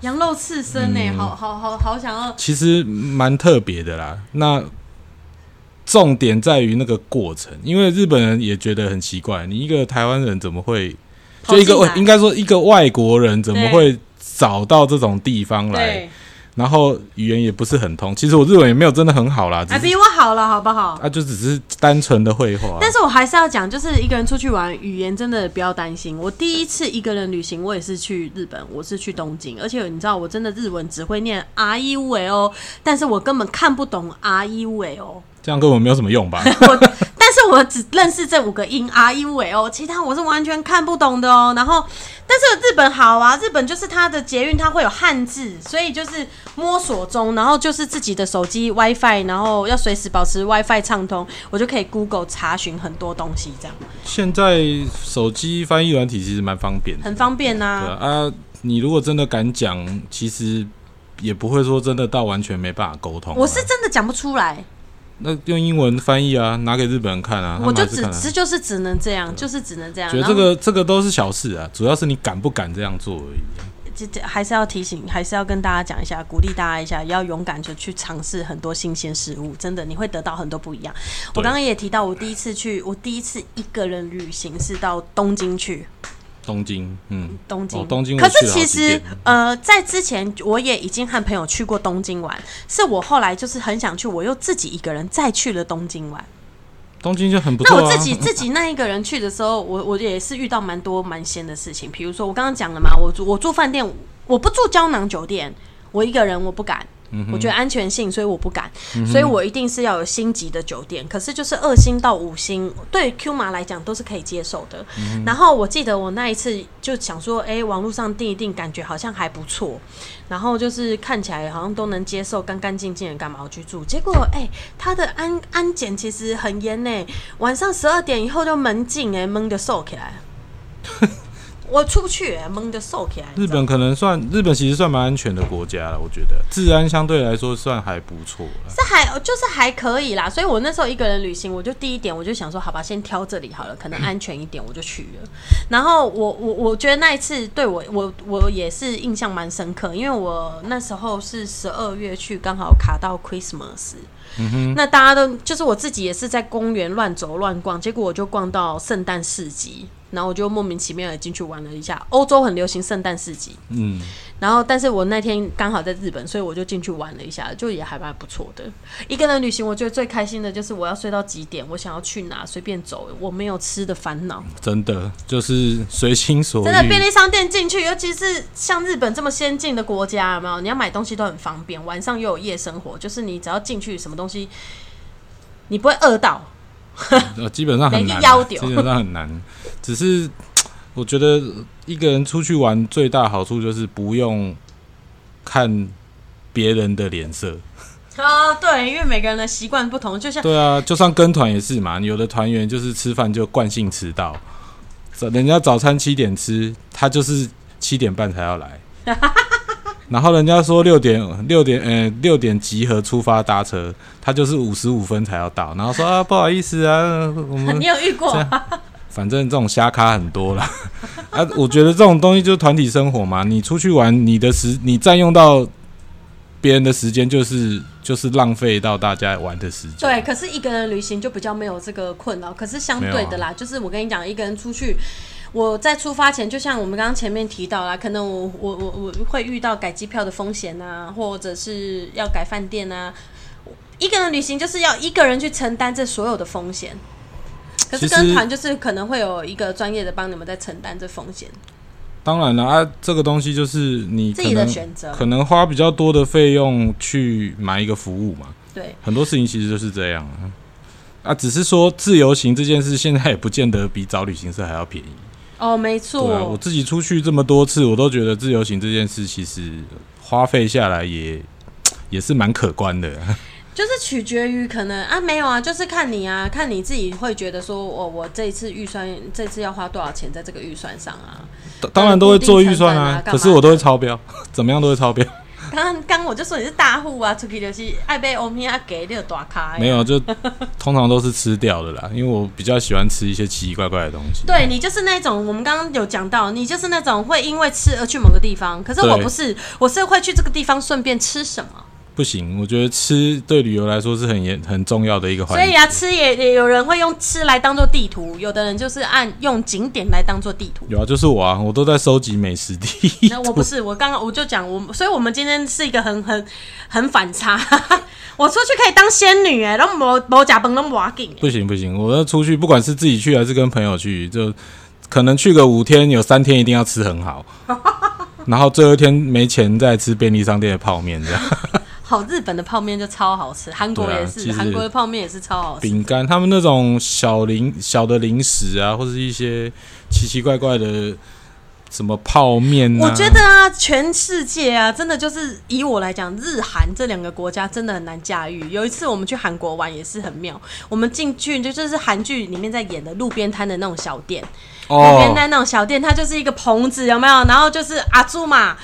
羊肉刺身呢、嗯好好好好想要。其实蛮特别的啦。那重点在于那个过程，因为日本人也觉得很奇怪，你一个台湾人怎么会，就一个应该说一个外国人怎么会找到这种地方来？对，然后语言也不是很通，其实我日文也没有真的很好啦，比我好了，好不好？啊就只是单纯的绘画。但是我还是要讲，就是一个人出去玩，语言真的不要担心。我第一次一个人旅行，我也是去日本，我是去东京，而且你知道，我真的日文只会念 R E U L，但是我根本看不懂 R E U L。这样根本没有什么用吧？我，但是我只认识这五个音 R U L，其他我是完全看不懂的哦。然后，但是日本好啊，日本就是它的捷运它会有汉字，所以就是摸索中，然后就是自己的手机 WiFi，然后要随时保持 WiFi 畅通，我就可以 Google 查询很多东西，这样现在手机翻译软体其实蛮方便的，很方便呐、对啊啊，你如果真的敢讲，其实也不会说真的到完全没办法沟通啊。我是真的讲不出来，那用英文翻译啊，拿给日本人看啊，我就只们还是看啊。只就是只能这样，就是只能这样。觉得这个这个都是小事啊，主要是你敢不敢这样做而已。这这还是要提醒，还是要跟大家讲一下，鼓励大家一下，要勇敢的去尝试很多新鲜事物，真的你会得到很多不一样。我刚刚也提到，我第一次去，我第一次一个人旅行是到东京去。东京，嗯，东京，哦东京可是其实，呃，在之前我也已经和朋友去过东京玩，是我后来就是很想去，我又自己一个人再去了东京玩。东京就很不错啊。那我自己 自己那一个人去的时候，我我也是遇到蛮多蛮鲜的事情，比如说我刚刚讲了嘛，我住我住饭店，我不住胶囊酒店，我一个人我不敢。嗯我觉得安全性，所以我不敢，所以我一定是要有星级的酒店。可是就是二星到五星，对 Q 码来讲都是可以接受的。嗯然后我记得我那一次就想说，哎、网络上订一订，感觉好像还不错。然后就是看起来好像都能接受，干干净净的，干嘛我去住？结果哎、他的安安检其实很严呢、晚上十二点以后就门禁哎、蒙的瘦起来。我出不去、欸，蒙的瘦起来。日本可能算日本其实算蛮安全的国家了，我觉得治安相对来说算还不错了。是还就是还可以啦，所以我那时候一个人旅行，我就第一点我就想说，好吧，先挑这里好了，可能安全一点，我就去了。然后我我我觉得那一次对我我我也是印象蛮深刻，因为我那时候是十二月去，刚好卡到 Christmas。嗯那大家都就是我自己也是在公园乱走乱逛，结果我就逛到圣诞市集，然后我就莫名其妙的进去玩了一下。欧洲很流行圣诞市集，嗯，然后，但是我那天刚好在日本，所以我就进去玩了一下，就也还蛮不错的。一个人旅行，我觉得最开心的就是我要睡到几点，我想要去哪随便走，我没有吃的烦恼。真的就是随心所欲。真的，便利商店进去，尤其是像日本这么先进的国家，有没有？你要买东西都很方便，晚上又有夜生活，就是你只要进去，什么东西你不会饿到。呃，基本上很难基本上很难。只是 我觉得一个人出去玩最大好处就是不用看别人的脸色。啊，对，因为每个人的习惯不同，就像对啊，就算跟团也是嘛，有的团员就是吃饭就惯性迟到，人家早餐七点吃，他就是七点半才要来。然后人家说六点六点呃六点集合出发搭车，他就是五十五分才要到，然后说啊不好意思啊，我们 你有遇过反正这种瞎咖很多啦。啊，我觉得这种东西就是团体生活嘛，你出去玩，你的时你占用到别人的时间，就是就是浪费到大家玩的时间。对，可是一个人旅行就比较没有这个困扰。可是相对的啦，就是我跟你讲，一个人出去，我在出发前，就像我们刚刚前面提到啦，可能我我我我会遇到改机票的风险啊，或者是要改饭店啊。一个人旅行就是要一个人去承担这所有的风险。可是跟团就是可能会有一个专业的帮你们在承担这风险，当然了啊，这个东西就是你自己的选择。可能花比较多的费用去买一个服务嘛，对，很多事情其实就是这样啊。啊，只是说自由行这件事，现在也不见得比找旅行社还要便宜。哦，没对啊，我，自己出去这么多次，我都觉得自由行这件事其实花费下来也 也是蛮可观的。就是取决于可能啊，没有啊，就是看你啊，看你自己会觉得说，我我这一次预算，这次要花多少钱在这个预算上啊？当当然都会做预算啊可是我都会超标，怎么样都会超标。刚刚刚我就说你是大户啊，出去就是爱被欧米亚给你的大咖。没有，就通常都是吃掉的啦，因为我比较喜欢吃一些奇奇怪怪的东西。对你就是那种，我们刚刚有讲到，你就是那种会因为吃而去某个地方，可是我不是，我是会去这个地方顺便吃什么。不行，我觉得吃对旅游来说是很严很重要的一个环节。所以啊，吃也也有人会用吃来当做地图，有的人就是按用景点来当做地图。有啊，就是我啊，我都在收集美食地那我不是，我刚刚我就讲我，所以我们今天是一个很很很反差。我出去可以当仙女哎、然后某某假崩都瓦紧不行不行，我要出去，不管是自己去还是跟朋友去，就可能去个五天，有三天一定要吃很好，然后最后一天没钱再吃便利商店的泡面这样。好，日本的泡面就超好吃，韩国也是，韩、国的泡面也是超好吃。饼干，他们那种小零小的零食啊，或者是一些奇奇怪怪的什么泡面、啊，我觉得啊，全世界啊，真的就是以我来讲，日韩这两个国家真的很难驾驭。有一次我们去韩国玩也是很妙，我们进去就就是韩剧里面在演的路边摊的那种小店，路边哦，摊那种小店，它就是一个棚子，有没有？然后就是阿朱嘛，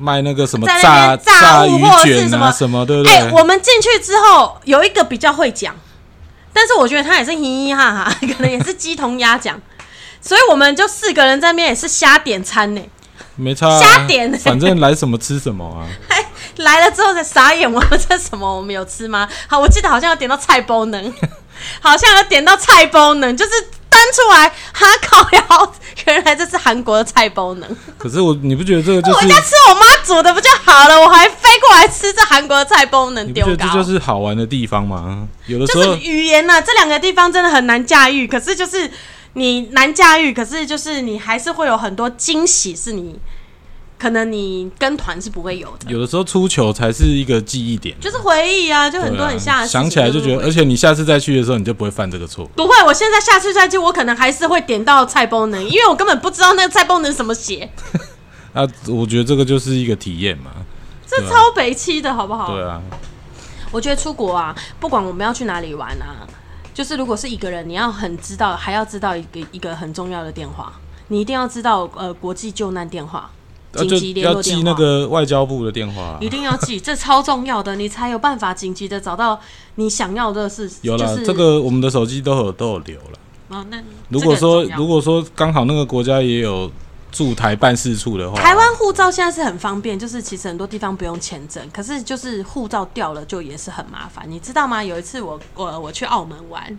卖那个什么炸炸物鱼或者是卷什么啊什么，对不哎、对？我们进去之后有一个比较会讲，但是我觉得他也是嘻嘻哈哈，可能也是鸡同鸭讲，所以我们就四个人在那边也是瞎点餐呢。没差、啊，瞎点反正来什么吃什么啊。来了之后才傻眼，我们这什么？我们有吃吗？好，我记得好像有点到菜包能，好像有点到菜包能，就是端出来，哈靠腰，原来这是韩国的菜包能。可是我，你不觉得这个就是我家吃我妈煮的不就好了？我还飞过来吃这韩国的菜包能丢这就是好玩的地方吗？有的时候就是语言呐、这两个地方真的很难驾驭。可是就是你难驾驭，可是就是你还是会有很多惊喜，是你可能你跟团是不会有的，有的时候出糗才是一个记忆点，就是回忆啊，就很多很吓的事情想起来就觉得，而且你下次再去的时候，你就不会犯这个错。不会。我现在下次再去，我可能还是会点到菜包能，因为我根本不知道那个菜包能怎么写，啊，我觉得这个就是一个体验嘛。这超北七的好不好？对啊，我觉得出国啊，不管我们要去哪里玩啊，就是如果是一个人，你要很知道，还要知道一个一个很重要的电话，你一定要知道呃国际救难电话、紧急联要络电话，记那个外交部的电话啊、一定要记，这超重要的，你才有办法紧急的找到你想要的事。有了、就是、这个，我们的手机都有都有留了。哦，那如果说如果说刚好那个国家也有驻台办事处的话，台湾护照现在是很方便，就是其实很多地方不用签证，可是就是护照掉了就也是很麻烦，你知道吗？有一次我我我去澳门玩，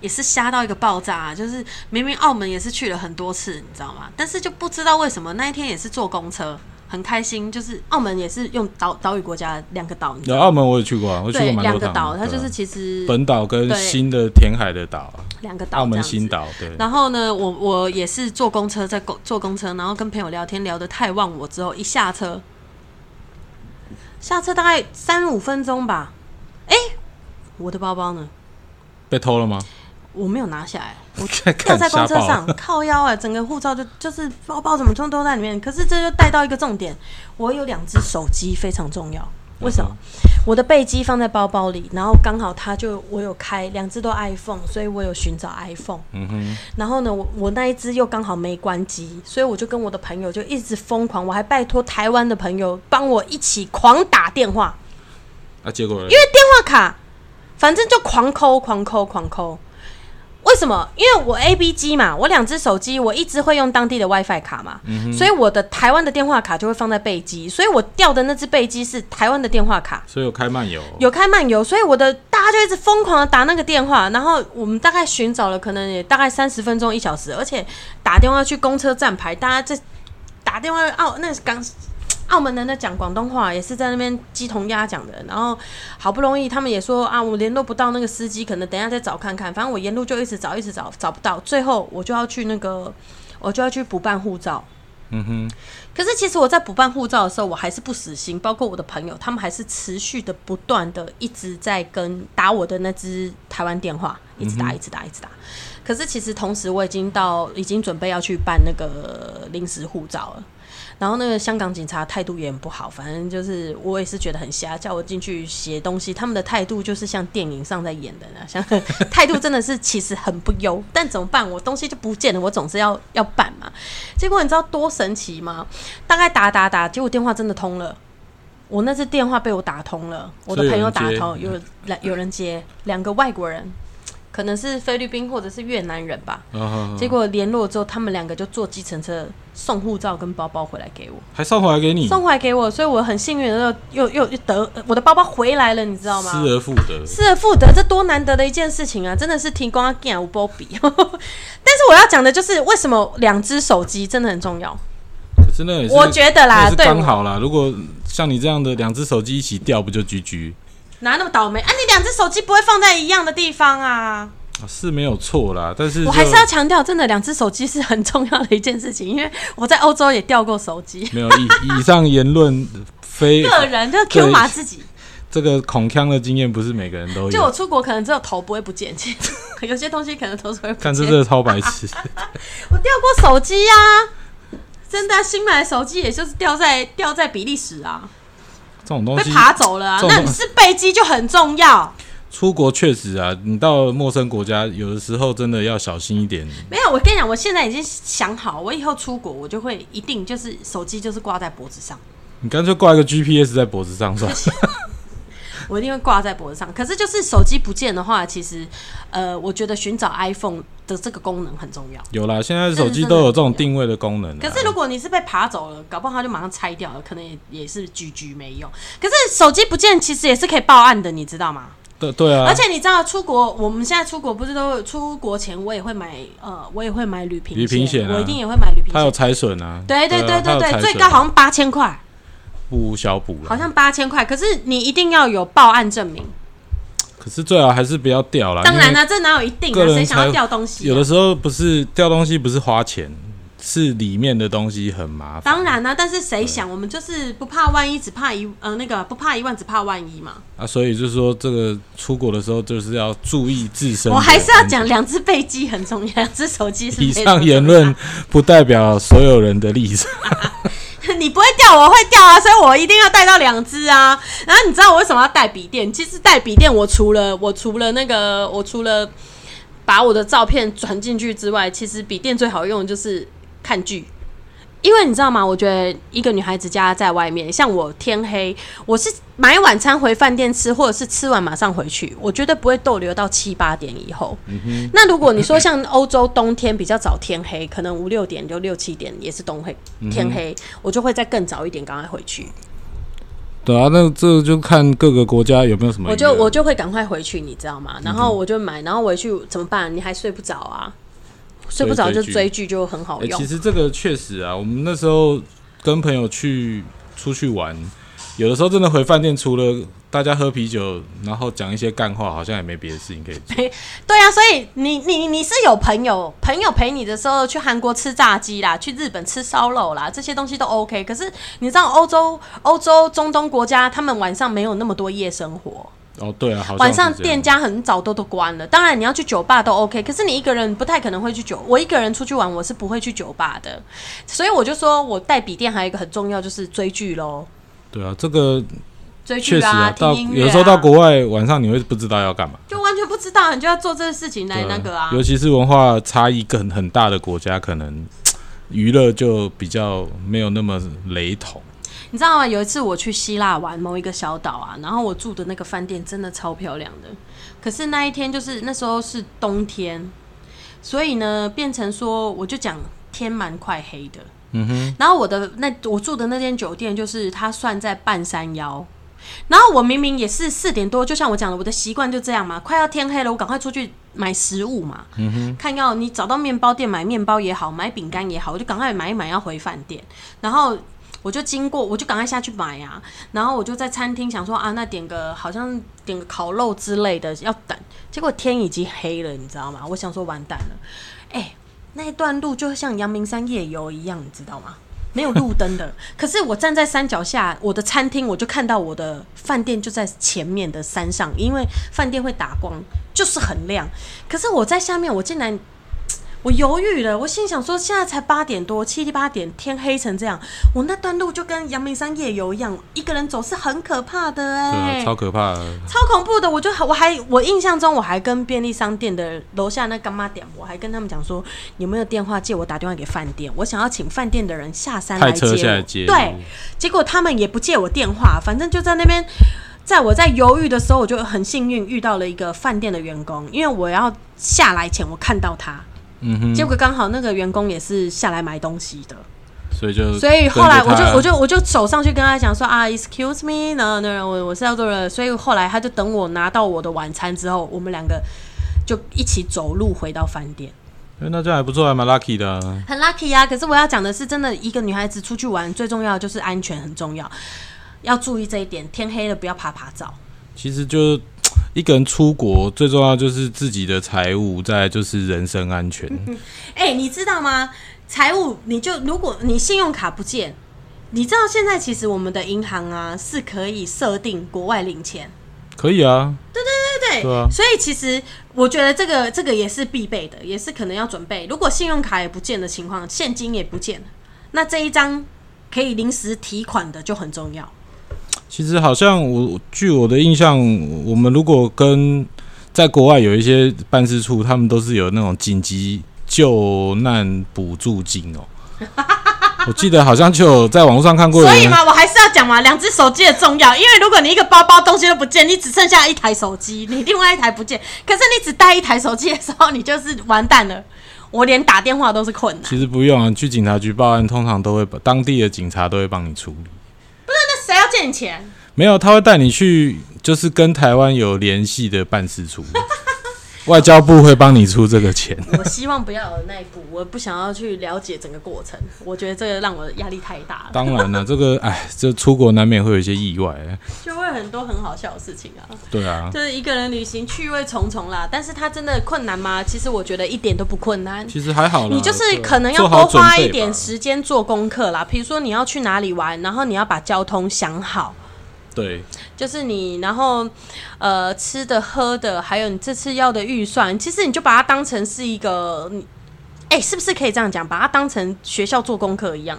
也是瞎到一个爆炸、啊，就是明明澳门也是去了很多次，你知道吗？但是就不知道为什么那一天也是坐公车。很开心，就是澳门也是用岛岛屿国家两个岛，有澳门我也去过啊，我去过对蛮多。两个岛，它就是其实本岛跟新的填海的岛啊，两个岛澳门新岛对。然后呢，我我也是坐公车，在公坐公车，然后跟朋友聊天，聊得太忘我之后，一下车，下车大概三五分钟吧，哎、我的包包呢？被偷了吗？我没有拿下来，我看掉在公车上，靠腰啊，整个护照就就是包包怎么通通都在里面。可是这就带到一个重点，我有两只手机非常重要，为什么？我的背机放在包包里，然后刚好它就我有开两只都 iPhone，所以我有寻找 iPhone。嗯哼，然后呢，我我那一只又刚好没关机，所以我就跟我的朋友就一直疯狂，我还拜托台湾的朋友帮我一起狂打电话，啊，结果因因为电话卡反正就狂抠、狂抠、狂抠。为什么？因为我 A B 机嘛，我两只手机，我一直会用当地的 WiFi 卡嘛，所以我的台湾的电话卡就会放在备机，所以我掉的那只备机是台湾的电话卡。所以有开漫游，有开漫游，所以我的大家就一直疯狂的打那个电话，然后我们大概寻找了可能也大概三十分钟一小时，而且打电话去公车站牌，大家这打电话哦那港澳门人在讲广东话，也是在那边鸡同鸭讲的，然后好不容易他们也说啊，我联络不到那个司机，可能等一下再找看看，反正我沿路就一直找，一直找，找不到，最后我就要去那个，我就要去补办护照。嗯哼，可是其实我在补办护照的时候，我还是不死心，包括我的朋友，他们还是持续的、不断的一直在跟打我的那只台湾电话，一直打、一直打、一直打。可是其实同时我已经到，已经准备要去办那个临时护照了。然后那个香港警察态度也很不好，反正就是我也是觉得很瞎，叫我进去写东西，他们的态度就是像电影上在演的那，像态度真的是其实很不优，但怎么办？我东西就不见了，我总是要要办嘛。结果你知道多神奇吗？大概打打打，结果电话真的通了。我那次电话被我打通了，我的朋友打通，有来有人接，两个外国人，可能是菲律宾或者是越南人吧。啊，结果联络之后，他们两个就坐计程车送护照跟包包回来给我，还送回来给你，送回来给我，所以我很幸运的又又又得我的包包回来了，你知道吗？失而复得，失而复得，这多难得的一件事情啊！真的是提供啊，无波比。但是我要讲的就是，为什么两只手机真的很重要？可是那也是我觉得啦，对刚好啦。如果像你这样的两只手机一起掉，不就 GG？哪那么倒霉啊？你两只手机不会放在一样的地方啊？啊是没有错啦，但是我还是要强调，真的两只手机是很重要的一件事情，因为我在欧洲也掉过手机。没有以以上言论非个人就 Q 对码自己，这个恐腔的经验，不是每个人都有。就我出国可能只有头不会不见，其实 有些东西可能都是会不见。看这真的超白痴，我掉过手机呀、真的啊、新买的手机也就是掉在掉在比利时啊，被这种东西爬走了啊。那你是备机就很重要。出国确实啊，你到陌生国家，有的时候真的要小心一点。没有，我跟你讲，我现在已经想好，我以后出国我就会一定就是手机就是挂在脖子上。你干脆挂一个 GPS 在脖子上算了。我一定会挂在脖子上。可是就是手机不见的话，其实呃，我觉得寻找 iPhone 的这个功能很重要。有啦，现在手机都有这种定位的功能啊。可是如果你是被爬走了，搞不好他就马上拆掉了，可能也也是居居没用。可是手机不见其实也是可以报案的，你知道吗？对对啊，而且你知道出国，我们现在出国不是都出国前我也会买呃，我也会买旅行旅行险啊我一定也会买旅行它有险。财损啊。对对对对对，最高好像八千块，不小补了。好像八千块。可是你一定要有报案证明。可是最好还是不要掉了。当然了，这哪有一定啊？谁想要掉东西、啊？有的时候不是掉东西，不是花钱，是里面的东西很麻烦。当然啦、但是谁想？我们就是不怕万一，只怕一呃那个不怕一万，只怕万一嘛。啊，所以就是说，这个出国的时候就是要注意自身。我还是要讲，两只背机很重要，两只手机是以上言论不代表所有人的立场。你不会掉，我会掉啊，所以我一定要带到两只啊。然后你知道我为什么要带笔电？其实带笔电，我除了我除了那个，我除了把我的照片转进去之外，其实笔电最好用的就是看剧。因为你知道吗？我觉得一个女孩子家在外面，像我天黑，我是买晚餐回饭店吃，或者是吃完马上回去，我绝对不会逗留到七八点以后。那如果你说像欧洲冬天比较早天黑，可能五六点就六七点也是冬黑天黑，我就会再更早一点赶快回去，对啊，那这就看各个国家有没有什么。我就我就会赶快回去，你知道吗？然后我就买，然后回去怎么办？你还睡不着啊？睡不着就追剧就很好哎、用其。实这个确实啊，我们那时候跟朋友去出去玩，有的时候真的回饭店，除了大家喝啤酒，然后讲一些干话，好像也没别的事情可以做。对啊，所以你你你是有朋友朋友陪你的时候，去韩国吃炸鸡啦，去日本吃烧肉啦，这些东西都 OK。可是你知道欧洲、欧洲、中东国家，他们晚上没有那么多夜生活，哦，对啊，好像晚上店家很早都都关了。当然你要去酒吧都 OK，可是你一个人不太可能会去酒。我一个人出去玩，我是不会去酒吧的。所以我就说我带笔电还有一个很重要，就是追剧喽，对啊，这个追剧啊，听音乐、啊。有的时候到国外晚上你会不知道要干嘛。就完全不知道，你就要做这个事情来那个啊。尤其是文化差异更很大的国家，可能娱乐就比较没有那么雷同。你知道吗？有一次我去希腊玩某一个小岛啊，然后我住的那个饭店真的超漂亮的。可是那一天就是那时候是冬天，所以呢变成说我就讲天蛮快黑的。嗯哼，然后我的那我住的那间酒店就是它算在半山腰。然后我明明也是四点多，就像我讲的，我的习惯就这样嘛，快要天黑了，我赶快出去买食物嘛。嗯哼，看要你找到面包店买面包也好，买饼干也好，我就赶快买一买要回饭店。然后我就经过，我就赶快下去买啊。然后我就在餐厅想说啊，那点个好像点个烤肉之类的要等。结果天已经黑了，你知道吗？我想说完蛋了，哎、那一段路就像阳明山夜游一样，你知道吗？没有路灯的，可是我站在山脚下，我的餐厅我就看到我的饭店就在前面的山上，因为饭店会打光，就是很亮。可是我在下面，我竟然我犹豫了，我心想说，现在才八点多，七八点，天黑成这样，我那段路就跟阳明山夜游一样，一个人走是很可怕的对哎、啊，超可怕的。超恐怖的，我就我还我印象中我还跟便利商店的楼下那干妈点，我还跟他们讲说有没有电话借我打电话给饭店，我想要请饭店的人下山来接我。下来接，对，结果他们也不借我电话，反正就在那边。在我在犹豫的时候，我就很幸运遇到了一个饭店的员工，因为我要下来前我看到他，嗯哼，结果刚好那个员工也是下来买东西的，所以就所以后来我就我就我就走上去跟他讲说啊，excuse me，然后那我我是要做的，所以后来他就等我拿到我的晚餐之后，我们两个就一起走路回到饭店，哎那这样还不错，还蛮 lucky 的啊。很 lucky 啊。可是我要讲的是，真的一个女孩子出去玩，最重要的就是安全很重要，要注意这一点。天黑了不要爬爬照。其实就一个人出国，最重要就是自己的财务，再就是人身安全。哎、你知道吗？财务你就如果你信用卡不见，你知道现在其实我们的银行啊是可以设定国外领钱。可以啊，对对对啊所以其实我觉得这个这个也是必备的，也是可能要准备。如果信用卡也不见的情况，现金也不见了，那这一张可以临时提款的就很重要。其实好像我据我的印象，我们如果跟在国外有一些办事处，他们都是有那种紧急救难补助金哦。我记得好像就有在网络上看过，所以嘛，我还是要讲嘛，两只手机的重要。因为如果你一个包包东西都不见，你只剩下一台手机，你另外一台不见，可是你只带一台手机的时候，你就是完蛋了。我连打电话都是困难。其实不用啊，你去警察局报案，通常都会把当地的警察都会帮你处理。那谁要借你钱？没有，他会带你去，就是跟台湾有联系的办事处，外交部会帮你出这个钱。我希望不要有那一步，我不想要去了解整个过程。我觉得这个让我压力太大了，当然了，这个哎，这出国难免会有一些意外。就会很多很好笑的事情啊。对啊，就是一个人旅行趣味重重啦。但是它真的困难吗？其实我觉得一点都不困难。其实还好啦，你就是可能要多花一点时间做功课啦。比如说你要去哪里玩，然后你要把交通想好。对，就是你，然后呃吃的喝的，还有你这次要的预算，其实你就把它当成是一个，你哎、是不是可以这样讲？把它当成学校做功课一样，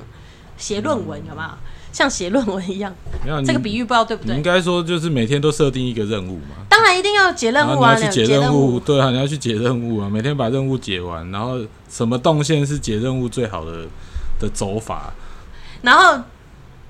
写论文有没有？像写论文一样，没有这个比喻不知道对不对？你应该说就是每天都设定一个任务嘛，当然一定要解任务啊，你要去解解任务，对啊，你要去解任务啊，每天把任务解完，然后什么动线是解任务最好的的走法，然后，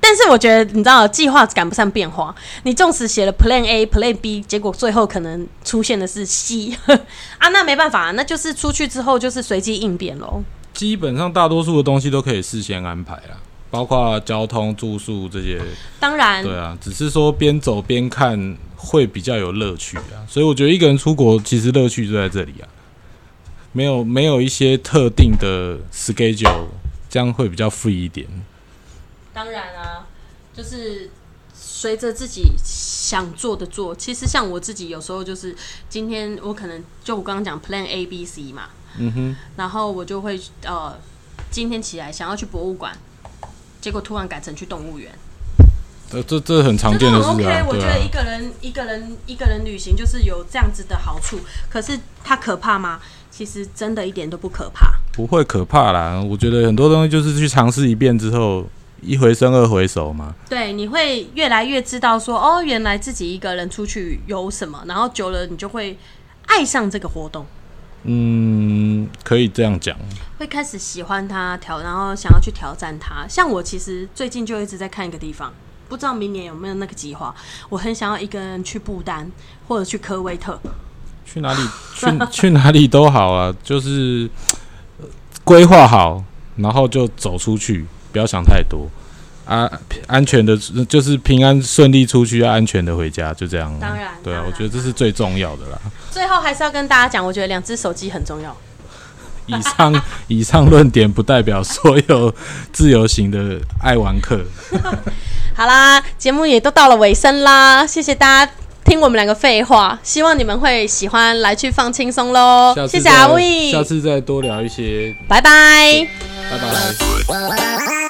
但是我觉得你知道，计划赶不上变化。你纵使写了 Plan A、Plan B，结果最后可能出现的是 C 啊，那没办法，那就是出去之后就是随机应变喽。基本上大多数的东西都可以事先安排啊，包括交通、住宿这些，当然，对啊，只是说边走边看会比较有乐趣啊，所以我觉得一个人出国其实乐趣就在这里啊，没有没有一些特定的 schedule，这样会比较 free 一点。当然啊，就是随着自己想做的做。其实像我自己有时候就是今天我可能就我刚刚讲 Plan A、B、C 嘛，嗯哼，然后我就会呃今天起来想要去博物馆，结果突然改成去动物园。呃这这很常见的事 OK，我觉得一。个人一个人一个人旅行就是有这样子的好处，可是它可怕吗？其实真的一点都不可怕。不会可怕啦，我觉得很多东西就是去尝试一遍之后，一回生二回熟嘛。对，你会越来越知道说，哦，原来自己一个人出去有什么，然后久了你就会爱上这个活动，嗯，可以这样讲。会开始喜欢它，挑，然后想要去挑战它。像我其实最近就一直在看一个地方，不知道明年有没有那个计划。我很想要一个人去不丹或者去科威特。去哪里 去去哪里都好啊，就是呃规划好，然后就走出去，不要想太多啊，安全的，就是平安顺利出去，要安全的回家，就这样。当然对啊我觉得这是最重要的啦。最后还是要跟大家讲，我觉得两只手机很重要。以上 以上论点不代表所有自由行的爱玩客。好啦，节目也都到了尾声啦，谢谢大家听我们两个废话，希望你们会喜欢，来去放轻松喽谢谢阿威下，次再多聊一些，拜拜。拜拜。